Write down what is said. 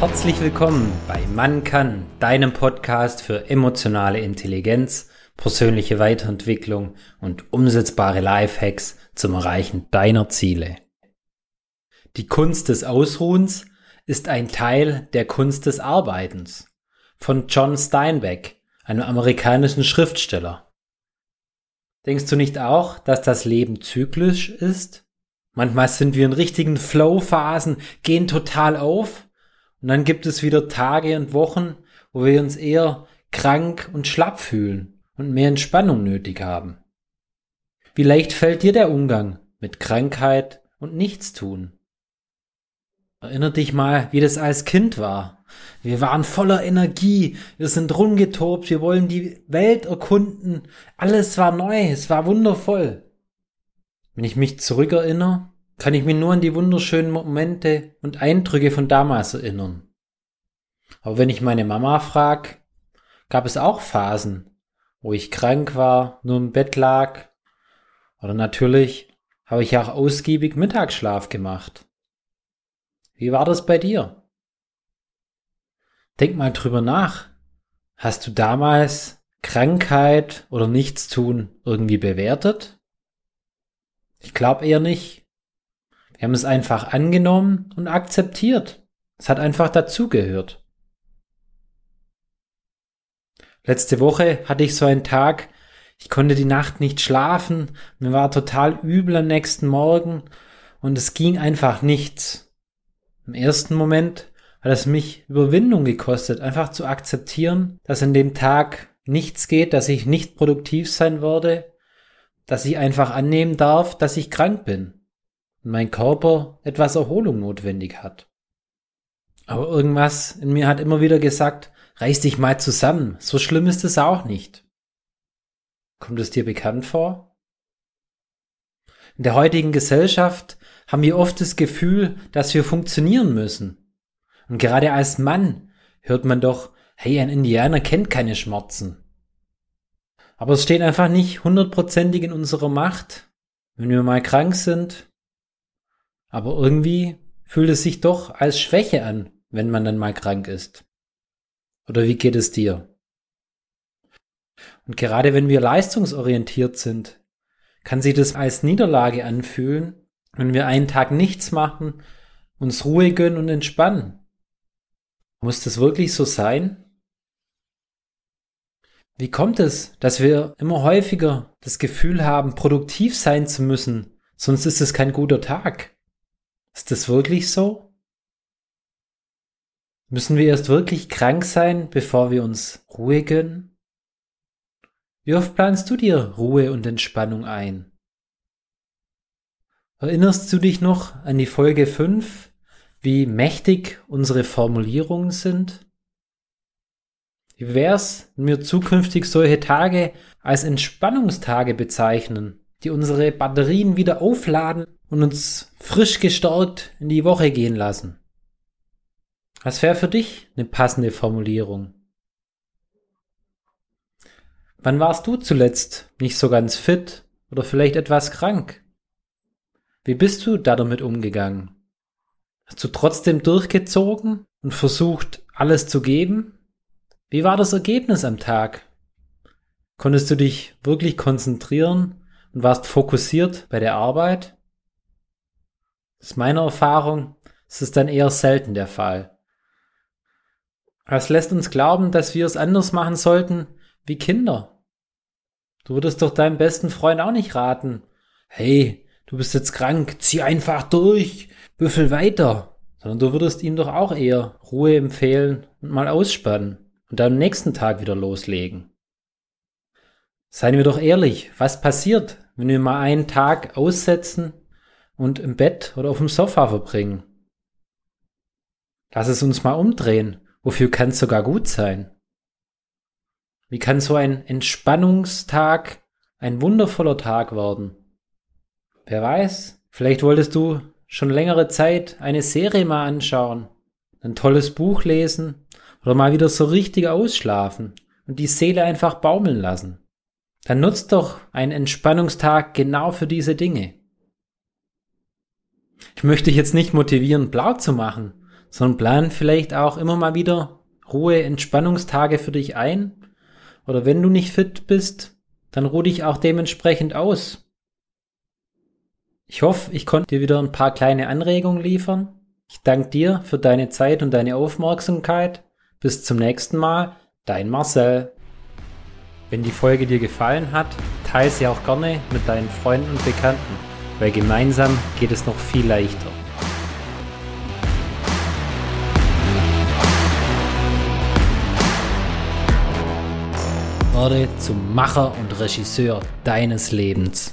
Herzlich willkommen bei Man kann, deinem Podcast für emotionale Intelligenz, persönliche Weiterentwicklung und umsetzbare Lifehacks zum Erreichen deiner Ziele. Die Kunst des Ausruhens ist ein Teil der Kunst des Arbeitens von John Steinbeck, einem amerikanischen Schriftsteller. Denkst du nicht auch, dass das Leben zyklisch ist? Manchmal sind wir in richtigen Flow-Phasen, gehen total auf und dann gibt es wieder Tage und Wochen, wo wir uns eher krank und schlapp fühlen und mehr Entspannung nötig haben. Wie leicht fällt dir der Umgang mit Krankheit und Nichtstun? Erinner dich mal, wie das als Kind war. Wir waren voller Energie, wir sind rumgetobt, wir wollen die Welt erkunden, alles war neu, es war wundervoll. Wenn ich mich zurückerinnere, kann ich mich nur an die wunderschönen Momente und Eindrücke von damals erinnern. Aber wenn ich meine Mama frag, gab es auch Phasen, wo ich krank war, nur im Bett lag. Oder natürlich habe ich auch ausgiebig Mittagsschlaf gemacht. Wie war das bei dir? Denk mal drüber nach. Hast du damals Krankheit oder Nichtstun irgendwie bewertet? Ich glaube eher nicht. Wir haben es einfach angenommen und akzeptiert. Es hat einfach dazugehört. Letzte Woche hatte ich so einen Tag, ich konnte die Nacht nicht schlafen, mir war total übel am nächsten Morgen und es ging einfach nichts. Im ersten Moment hat es mich Überwindung gekostet, einfach zu akzeptieren, dass an dem Tag nichts geht, dass ich nicht produktiv sein würde, dass ich einfach annehmen darf, dass ich krank bin und mein Körper etwas Erholung notwendig hat. Aber irgendwas in mir hat immer wieder gesagt, reiß dich mal zusammen, so schlimm ist es auch nicht. Kommt es dir bekannt vor? In der heutigen Gesellschaft haben wir oft das Gefühl, dass wir funktionieren müssen. Und gerade als Mann hört man doch, hey, ein Indianer kennt keine Schmerzen. Aber es steht einfach nicht hundertprozentig in unserer Macht, wenn wir mal krank sind, aber irgendwie fühlt es sich doch als Schwäche an, wenn man dann mal krank ist. Oder wie geht es dir? Und gerade wenn wir leistungsorientiert sind, kann sich das als Niederlage anfühlen, wenn wir einen Tag nichts machen, uns Ruhe gönnen und entspannen. Muss das wirklich so sein? Wie kommt es, dass wir immer häufiger das Gefühl haben, produktiv sein zu müssen, sonst ist es kein guter Tag? Ist das wirklich so? Müssen wir erst wirklich krank sein, bevor wir uns Ruhe gönnen? Wie oft planst du dir Ruhe und Entspannung ein? Erinnerst du dich noch an die Folge 5, wie mächtig unsere Formulierungen sind? Wie wär's, wenn wir zukünftig solche Tage als Entspannungstage bezeichnen, die unsere Batterien wieder aufladen und uns frisch gestärkt in die Woche gehen lassen. Was wäre für dich eine passende Formulierung? Wann warst du zuletzt nicht so ganz fit oder vielleicht etwas krank? Wie bist du da damit umgegangen? Hast du trotzdem durchgezogen und versucht, alles zu geben? Wie war das Ergebnis am Tag? Konntest du dich wirklich konzentrieren und warst fokussiert bei der Arbeit? Das ist meine Erfahrung, es ist dann eher selten der Fall. Das lässt uns glauben, dass wir es anders machen sollten wie Kinder. Du würdest doch deinem besten Freund auch nicht raten, hey, du bist jetzt krank, zieh einfach durch, büffel weiter, sondern du würdest ihm doch auch eher Ruhe empfehlen und mal ausspannen und dann am nächsten Tag wieder loslegen. Seien wir doch ehrlich, was passiert, wenn wir mal einen Tag aussetzen und im Bett oder auf dem Sofa verbringen. Lass es uns mal umdrehen. Wofür kann es sogar gut sein? Wie kann so ein Entspannungstag ein wundervoller Tag werden? Wer weiß, vielleicht wolltest du schon längere Zeit eine Serie mal anschauen, ein tolles Buch lesen oder mal wieder so richtig ausschlafen und die Seele einfach baumeln lassen. Dann nutzt doch einen Entspannungstag genau für diese Dinge. Ich möchte dich jetzt nicht motivieren, blau zu machen, sondern plan vielleicht auch immer mal wieder Ruhe, Entspannungstage für dich ein. Oder wenn du nicht fit bist, dann ruh dich auch dementsprechend aus. Ich hoffe, ich konnte dir wieder ein paar kleine Anregungen liefern. Ich danke dir für deine Zeit und deine Aufmerksamkeit. Bis zum nächsten Mal, dein Marcel. Wenn die Folge dir gefallen hat, teile sie auch gerne mit deinen Freunden und Bekannten, weil gemeinsam geht es noch viel leichter. Werde zum Macher und Regisseur deines Lebens.